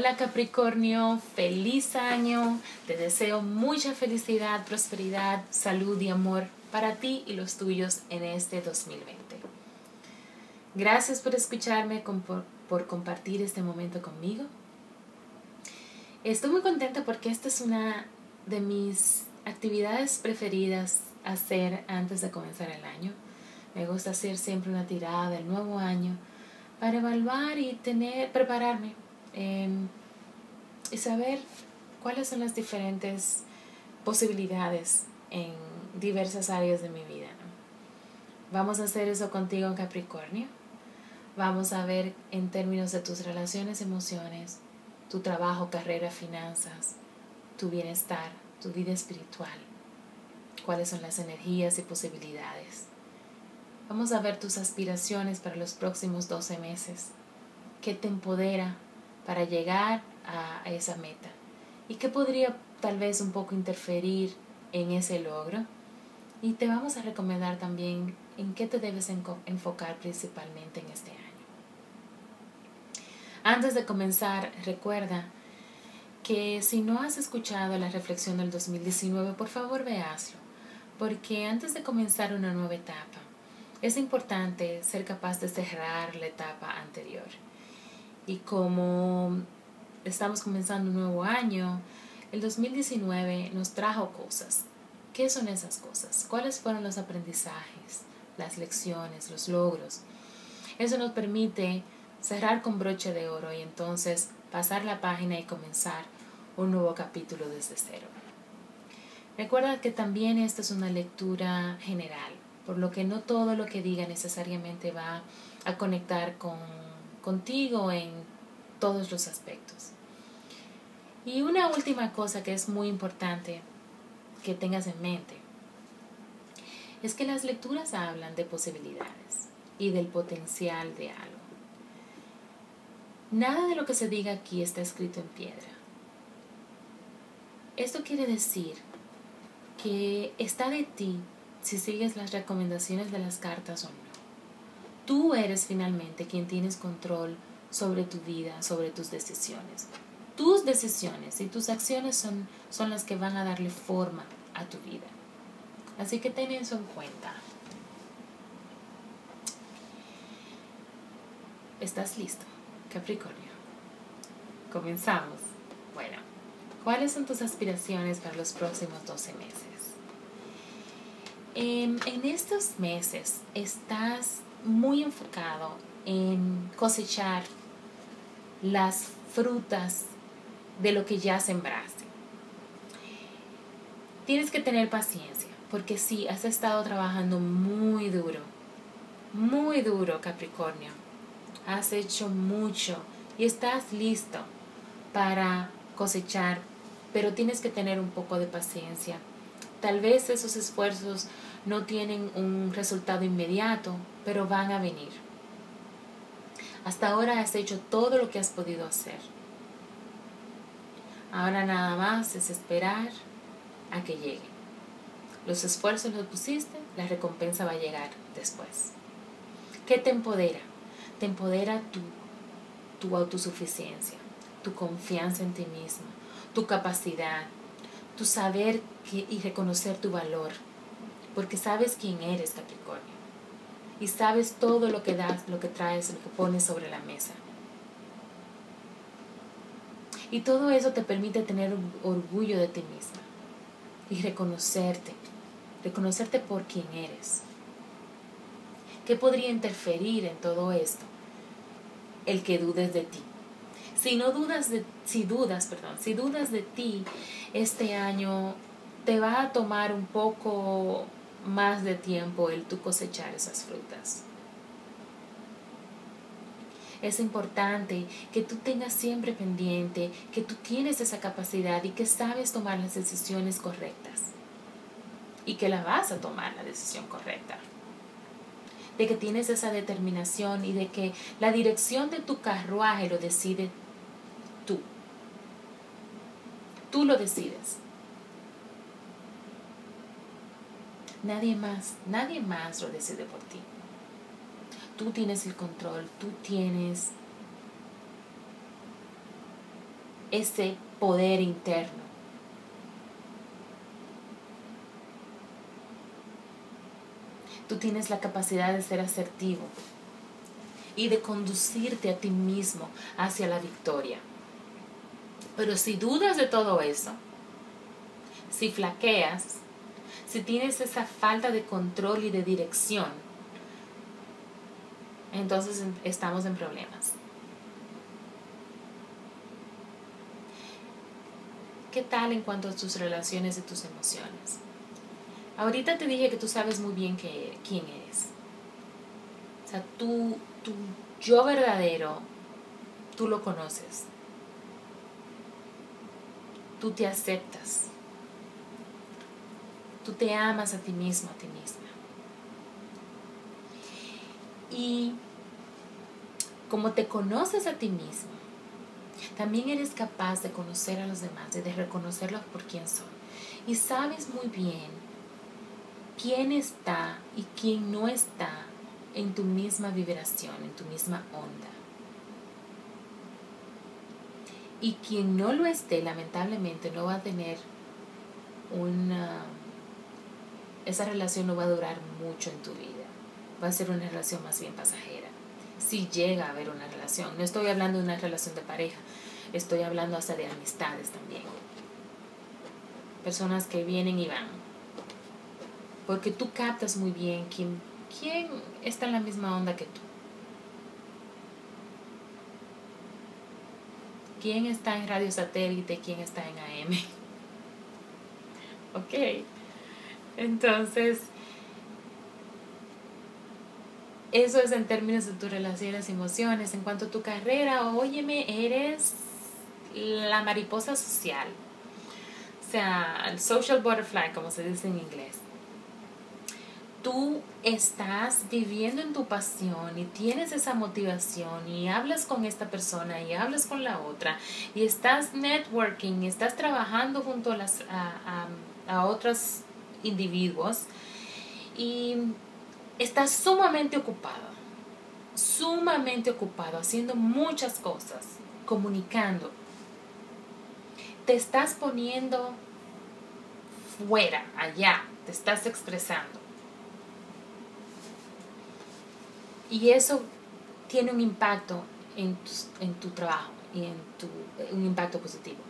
Hola Capricornio, feliz año. Te deseo mucha felicidad, prosperidad, salud y amor para ti y los tuyos en este 2020. Gracias por escucharme, por, compartir este momento conmigo. Estoy muy contenta porque esta es una de mis actividades preferidas hacer antes de comenzar el año. Me gusta hacer siempre una tirada del nuevo año para evaluar y tener, prepararme em, y saber cuáles son las diferentes posibilidades en diversas áreas de mi vida. Vamos a hacer eso contigo Capricornio. Vamos a ver en términos de tus relaciones, emociones, tu trabajo, carrera, finanzas, tu bienestar, tu vida espiritual, cuáles son las energías y posibilidades. Vamos a ver tus aspiraciones para los próximos 12 meses, qué te empodera para llegar a esa meta y qué podría tal vez un poco interferir en ese logro. Y te vamos a recomendar también en qué te debes enfocar principalmente en este año. Antes de comenzar, recuerda que si no has escuchado la reflexión del 2019, por favor veaslo, porque antes de comenzar una nueva etapa, es importante ser capaz de cerrar la etapa anterior. Y como estamos comenzando un nuevo año, el 2019 nos trajo cosas. ¿Qué son esas cosas? ¿Cuáles fueron los aprendizajes, las lecciones, los logros? Eso nos permite cerrar con broche de oro y entonces pasar la página y comenzar un nuevo capítulo desde cero. Recuerda que también esta es una lectura general, por lo que no todo lo que diga necesariamente va a conectar con, contigo en todos los aspectos. Y una última cosa que es muy importante que tengas en mente es que las lecturas hablan de posibilidades y del potencial de algo. Nada de lo que se diga aquí está escrito en piedra. Esto quiere decir que está de ti si sigues las recomendaciones de las cartas o no. Tú eres finalmente quien tienes control sobre tu vida, sobre tus decisiones. Tus decisiones y tus acciones son, son las que van a darle forma a tu vida. Así que ten eso en cuenta. ¿Estás listo? Capricornio. Comenzamos. Bueno, ¿cuáles son tus aspiraciones para los próximos 12 meses? En, en estos meses estás muy enfocado en cosechar las frutas de lo que ya sembraste. Tienes que tener paciencia, porque sí, has estado trabajando muy duro, muy duro, Capricornio has hecho mucho y estás listo para cosechar, pero tienes que tener un poco de paciencia. Tal vez esos esfuerzos no tienen un resultado inmediato, pero van a venir. Hasta ahora has hecho todo lo que has podido hacer. Ahora nada más es esperar a que llegue. Los esfuerzos los pusiste, la recompensa va a llegar después. ¿Qué te empodera? te empodera tu, tu autosuficiencia, tu confianza en ti mismo, tu capacidad, tu saber y reconocer tu valor, porque sabes quién eres, Capricornio, y sabes todo lo que das, lo que traes, lo que pones sobre la mesa. Y todo eso te permite tener orgullo de ti misma y reconocerte, reconocerte por quién eres. ¿Qué podría interferir en todo esto? el que dudes de ti. Si no dudas de, si dudas, perdón, si dudas de ti este año, te va a tomar un poco más de tiempo el tú cosechar esas frutas. es importante que tú tengas siempre pendiente que tú tienes esa capacidad y que sabes tomar las decisiones correctas y que la vas a tomar la decisión correcta. De que tienes esa determinación y de que la dirección de tu carruaje lo decide tú. Tú lo decides. Nadie más, nadie más lo decide por ti. Tú tienes el control, tú tienes ese poder interno. Tú tienes la capacidad de ser asertivo y de conducirte a ti mismo hacia la victoria. Pero si dudas de todo eso, si flaqueas, si tienes esa falta de control y de dirección, entonces estamos en problemas. ¿Qué tal en cuanto a tus relaciones y tus emociones? Ahorita te dije que tú sabes muy bien quién eres. O sea, tú, tu yo verdadero, tú lo conoces. Tú te aceptas. Tú te amas a ti mismo, a ti misma. Y como te conoces a ti mismo, también eres capaz de conocer a los demás de reconocerlos por quién son. Y sabes muy bien quién está y quién no está en tu misma vibración, en tu misma onda. Y quien no lo esté, lamentablemente, no va a tener una... Esa relación no va a durar mucho en tu vida va a ser una relación más bien pasajera. Si llega a haber una relación. No estoy hablando de una relación de pareja, estoy hablando hasta de amistades también. Personas que vienen y van. Porque tú captas muy bien quién, quién está en la misma onda que tú. quién está en radio satélite, quién está en AM. ok. Entonces, eso es en términos de tus relaciones y emociones. En cuanto a tu carrera, óyeme, eres la mariposa social. O sea, el social butterfly, como se dice en inglés. Tú estás viviendo en tu pasión y tienes esa motivación y hablas con esta persona y hablas con la otra y estás networking y estás trabajando junto a, las, a, a, a otros individuos y estás sumamente ocupado, sumamente ocupado, haciendo muchas cosas, comunicando. Te estás poniendo fuera, allá, te estás expresando. Y eso tiene un impacto en tu, en tu trabajo y en tu, un impacto positivo.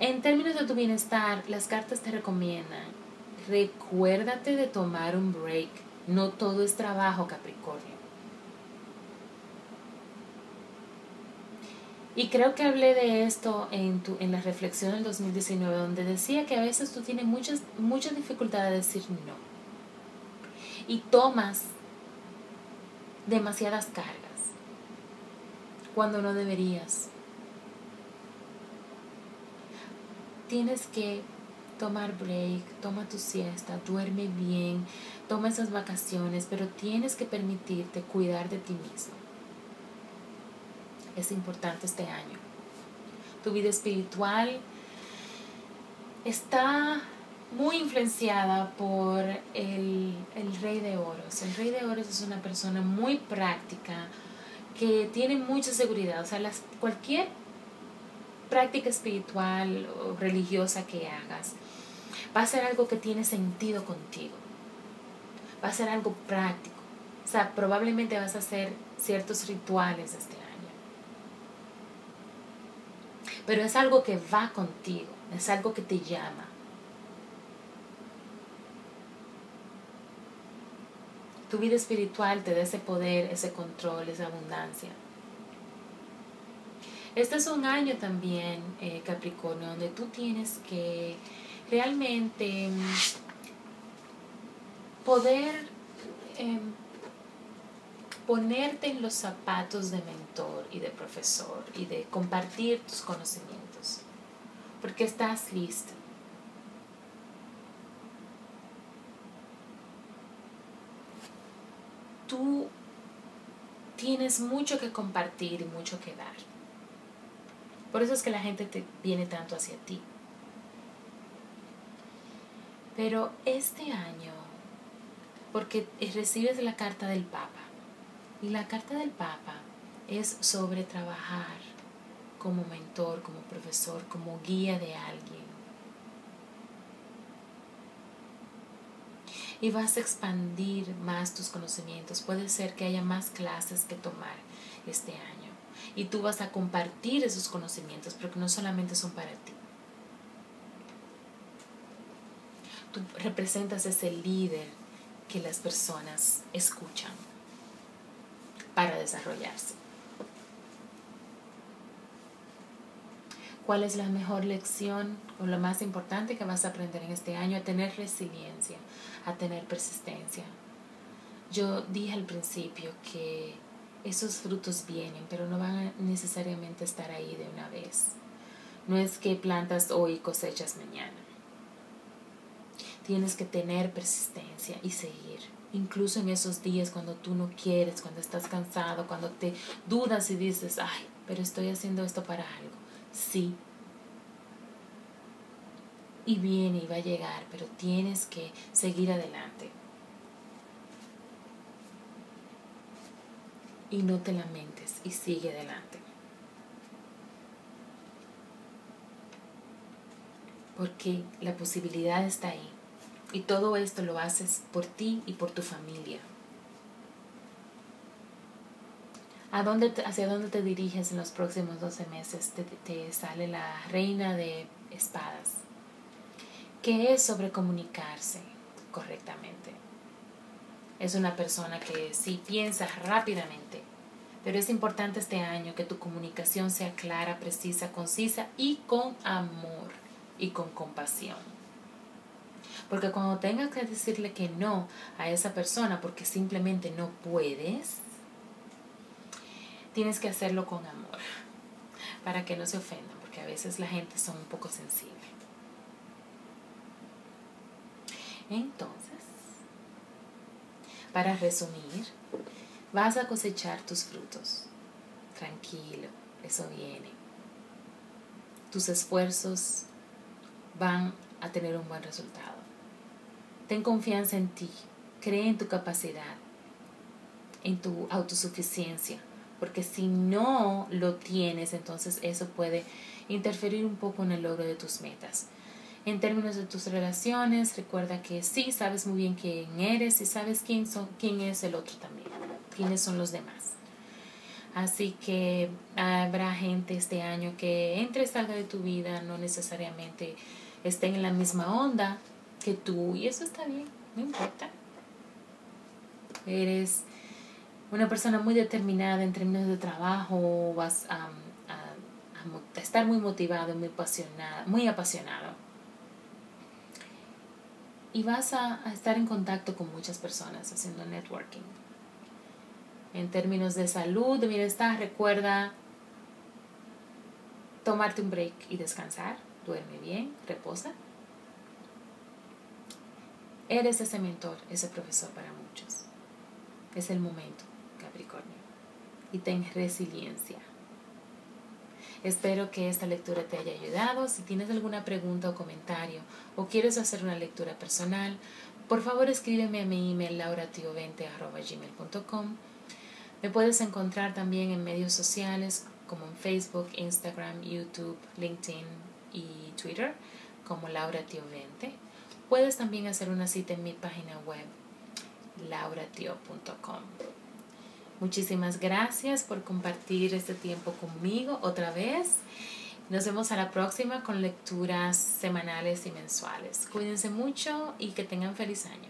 En términos de tu bienestar, las cartas te recomiendan recuérdate de tomar un break. No todo es trabajo, Capricornio. Y creo que hablé de esto en, tu, en la reflexión del 2019, donde decía que a veces tú tienes muchas, mucha dificultad de decir no. Y tomas demasiadas cargas cuando no deberías. Tienes que tomar break, toma tu siesta, duerme bien, toma esas vacaciones, pero tienes que permitirte cuidar de ti mismo. Es importante este año. Tu vida espiritual está muy influenciada por el, el, rey de oros. El rey de oros es una persona muy práctica, que tiene mucha seguridad. O sea, las, cualquier práctica espiritual o religiosa que hagas, va a ser algo que tiene sentido contigo. Va a ser algo práctico. O sea, probablemente vas a hacer ciertos rituales este año. Pero es algo que va contigo, es algo que te llama. Tu vida espiritual te da ese poder, ese control, esa abundancia. Este es un año también, eh, Capricornio, donde tú tienes que realmente mm, poder em, ponerte en los zapatos de mentor y de profesor y de compartir tus conocimientos, porque estás listo. Tú tienes mucho que compartir y mucho que dar. Por eso es que la gente te viene tanto hacia ti. Pero este año, porque recibes la carta del Papa, y la carta del Papa es sobre trabajar como mentor, como profesor, como guía de alguien. Y vas a expandir más tus conocimientos. Puede ser que haya más clases que tomar este año. Y tú vas a compartir esos conocimientos, porque no solamente son para ti. Tú representas ese líder que las personas escuchan para desarrollarse. ¿Cuál es la mejor lección o lo más importante que vas a aprender en este año? A tener resiliencia, a tener persistencia. Yo dije al principio que esos frutos vienen, pero no van a necesariamente estar ahí de una vez. No es que plantas hoy y cosechas mañana. Tienes que tener persistencia y seguir incluso en esos días cuando tú no quieres, cuando estás cansado, cuando te dudas y dices, ay, pero estoy haciendo esto para algo. Sí. Y viene y va a llegar, pero tienes que seguir adelante. Y no te lamentes y sigue adelante. Porque la posibilidad está ahí. Y todo esto lo haces por ti y por tu familia. ¿A dónde, ¿Hacia dónde te diriges en los próximos 12 meses? Te, te sale la reina de espadas. ¿Qué es sobre comunicarse correctamente? Es una persona que sí piensa rápidamente, pero es importante este año que tu comunicación sea clara, precisa, concisa y con amor y con compasión. Porque cuando tengas que decirle que no a esa persona porque simplemente no puedes, tienes que hacerlo con amor para que no se ofendan, porque a veces la gente son un poco sensible. Entonces, para resumir, vas a cosechar tus frutos. Tranquilo, eso viene. Tus esfuerzos van a tener un buen resultado. Ten confianza en ti, cree en tu capacidad, en tu autosuficiencia, porque si no lo tienes, entonces eso puede interferir un poco en el logro de tus metas. En términos de tus relaciones, recuerda que sí sabes muy bien quién eres y sabes quién, son, quién es el otro también, quiénes son los demás. Así que habrá gente este año que entre y salga de tu vida, no necesariamente estén en la misma onda, que tú, y eso está bien, no importa. Eres una persona muy determinada en términos de trabajo, vas a, estar muy motivado, muy apasionado, muy apasionado. Y vas a, estar en contacto con muchas personas haciendo networking. En términos de salud, de bienestar, recuerda tomarte un break y descansar. Duerme bien, reposa Eres ese mentor, ese profesor para muchos. Es el momento, Capricornio. Y ten resiliencia. Espero que esta lectura te haya ayudado. Si tienes alguna pregunta o comentario o quieres hacer una lectura personal, por favor escríbeme a mi email lauratio20.gmail.com. Me puedes encontrar también en medios sociales como en Facebook, Instagram, YouTube, LinkedIn y Twitter como lauratio20. Puedes también hacer una cita en mi página web, lauratio.com. Muchísimas gracias por compartir este tiempo conmigo otra vez. Nos vemos a la próxima con lecturas semanales y mensuales. Cuídense mucho y que tengan feliz año.